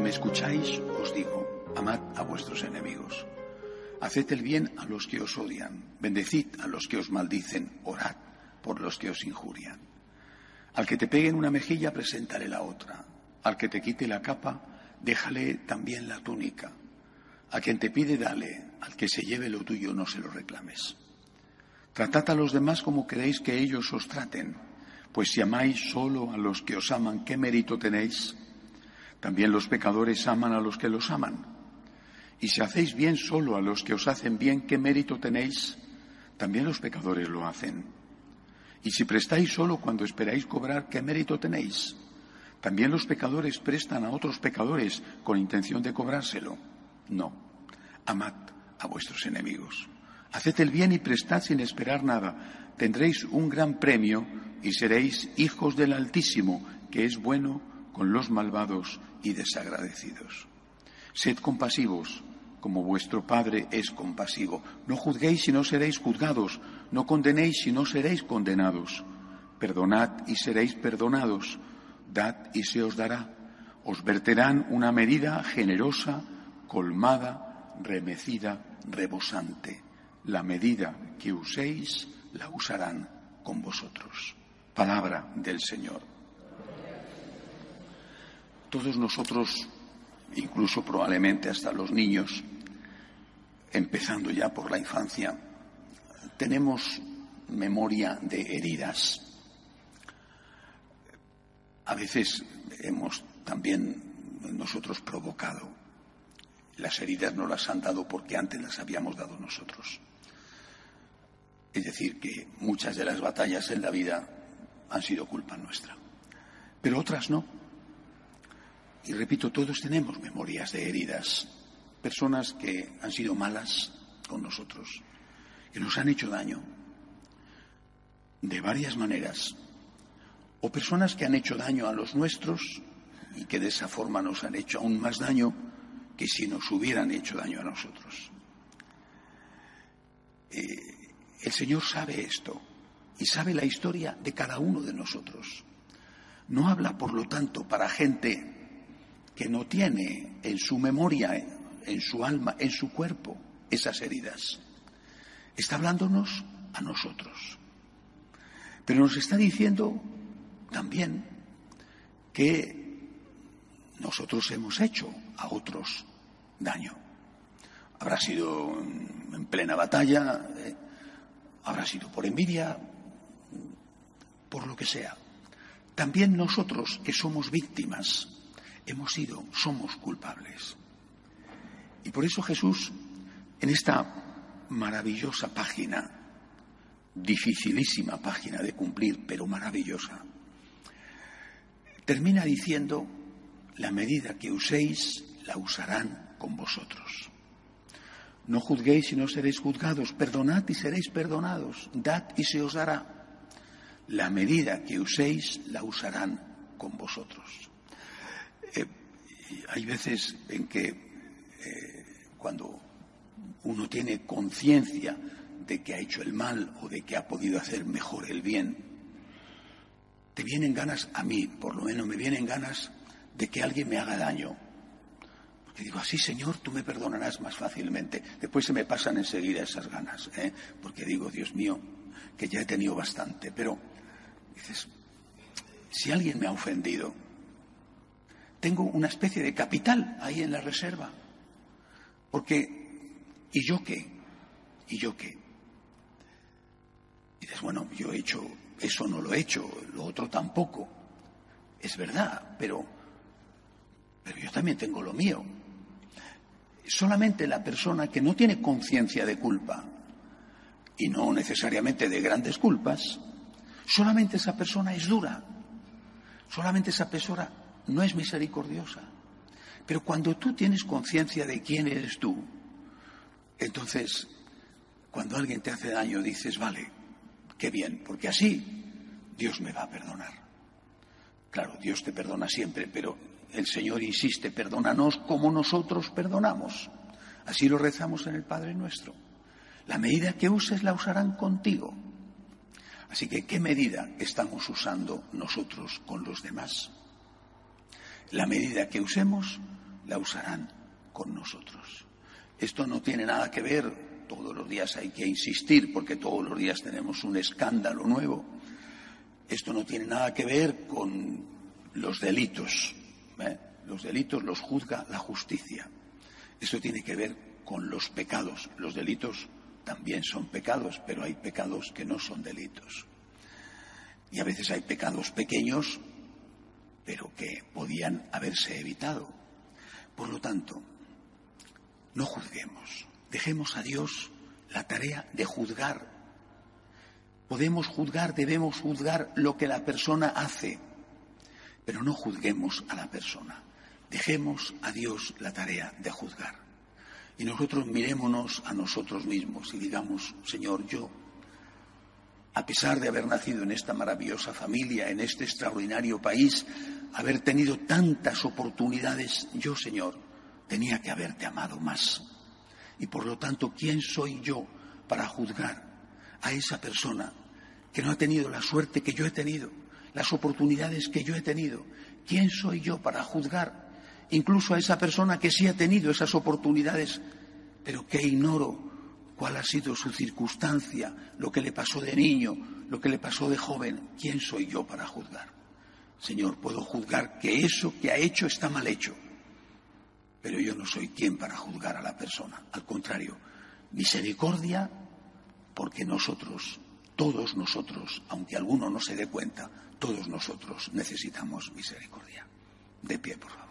me escucháis, os digo, amad a vuestros enemigos. Haced el bien a los que os odian, bendecid a los que os maldicen, orad por los que os injurian. Al que te pegue en una mejilla, preséntale la otra. Al que te quite la capa, déjale también la túnica. A quien te pide, dale. Al que se lleve lo tuyo, no se lo reclames. Tratad a los demás como queréis que ellos os traten, pues si amáis solo a los que os aman, ¿qué mérito tenéis? También los pecadores aman a los que los aman. Y si hacéis bien solo a los que os hacen bien, ¿qué mérito tenéis? También los pecadores lo hacen. Y si prestáis solo cuando esperáis cobrar, ¿qué mérito tenéis? También los pecadores prestan a otros pecadores con intención de cobrárselo. No, amad a vuestros enemigos. Haced el bien y prestad sin esperar nada. Tendréis un gran premio y seréis hijos del Altísimo, que es bueno con los malvados y desagradecidos. Sed compasivos, como vuestro Padre es compasivo. No juzguéis y no seréis juzgados. No condenéis y no seréis condenados. Perdonad y seréis perdonados. Dad y se os dará. Os verterán una medida generosa, colmada, remecida, rebosante la medida que uséis la usarán con vosotros. Palabra del Señor. Todos nosotros, incluso probablemente hasta los niños, empezando ya por la infancia, tenemos memoria de heridas. A veces hemos también nosotros provocado. Las heridas no las han dado porque antes las habíamos dado nosotros. Es decir, que muchas de las batallas en la vida han sido culpa nuestra, pero otras no. Y repito, todos tenemos memorias de heridas, personas que han sido malas con nosotros, que nos han hecho daño de varias maneras, o personas que han hecho daño a los nuestros y que de esa forma nos han hecho aún más daño que si nos hubieran hecho daño a nosotros. Eh, el Señor sabe esto y sabe la historia de cada uno de nosotros. No habla, por lo tanto, para gente que no tiene en su memoria, en su alma, en su cuerpo esas heridas. Está hablándonos a nosotros. Pero nos está diciendo también que nosotros hemos hecho a otros daño. Habrá sido en plena batalla, eh, habrá sido por envidia, por lo que sea. También nosotros, que somos víctimas, hemos sido, somos culpables. Y por eso Jesús, en esta maravillosa página, dificilísima página de cumplir, pero maravillosa, termina diciendo, la medida que uséis, la usarán con vosotros. No juzguéis y no seréis juzgados, perdonad y seréis perdonados, dad y se os dará. La medida que uséis la usarán con vosotros. Hay veces en que eh, cuando uno tiene conciencia de que ha hecho el mal o de que ha podido hacer mejor el bien, te vienen ganas, a mí por lo menos me vienen ganas de que alguien me haga daño, y digo, así Señor, tú me perdonarás más fácilmente. Después se me pasan enseguida esas ganas, ¿eh? porque digo, Dios mío, que ya he tenido bastante. Pero dices, si alguien me ha ofendido, tengo una especie de capital ahí en la reserva. Porque, ¿y yo qué? ¿Y yo qué? Y dices, bueno, yo he hecho, eso no lo he hecho, lo otro tampoco. Es verdad, pero, pero yo también tengo lo mío solamente la persona que no tiene conciencia de culpa, y no necesariamente de grandes culpas, solamente esa persona es dura, solamente esa persona no es misericordiosa. Pero cuando tú tienes conciencia de quién eres tú, entonces, cuando alguien te hace daño, dices, vale, qué bien, porque así Dios me va a perdonar. Claro, Dios te perdona siempre, pero el Señor insiste, perdónanos como nosotros perdonamos. Así lo rezamos en el Padre nuestro. La medida que uses la usarán contigo. Así que, ¿qué medida estamos usando nosotros con los demás? La medida que usemos la usarán con nosotros. Esto no tiene nada que ver, todos los días hay que insistir porque todos los días tenemos un escándalo nuevo. Esto no tiene nada que ver con los delitos. ¿eh? Los delitos los juzga la justicia. Esto tiene que ver con los pecados. Los delitos también son pecados, pero hay pecados que no son delitos. Y a veces hay pecados pequeños, pero que podían haberse evitado. Por lo tanto, no juzguemos. Dejemos a Dios la tarea de juzgar. Podemos juzgar, debemos juzgar lo que la persona hace, pero no juzguemos a la persona. Dejemos a Dios la tarea de juzgar. Y nosotros mirémonos a nosotros mismos y digamos, Señor, yo, a pesar de haber nacido en esta maravillosa familia, en este extraordinario país, haber tenido tantas oportunidades, yo, Señor, tenía que haberte amado más. Y por lo tanto, ¿quién soy yo para juzgar a esa persona que no ha tenido la suerte que yo he tenido, las oportunidades que yo he tenido? ¿Quién soy yo para juzgar incluso a esa persona que sí ha tenido esas oportunidades, pero que ignoro cuál ha sido su circunstancia, lo que le pasó de niño, lo que le pasó de joven? ¿Quién soy yo para juzgar? Señor, puedo juzgar que eso que ha hecho está mal hecho pero yo no soy quien para juzgar a la persona. Al contrario, misericordia porque nosotros, todos nosotros, aunque alguno no se dé cuenta, todos nosotros necesitamos misericordia. De pie, por favor.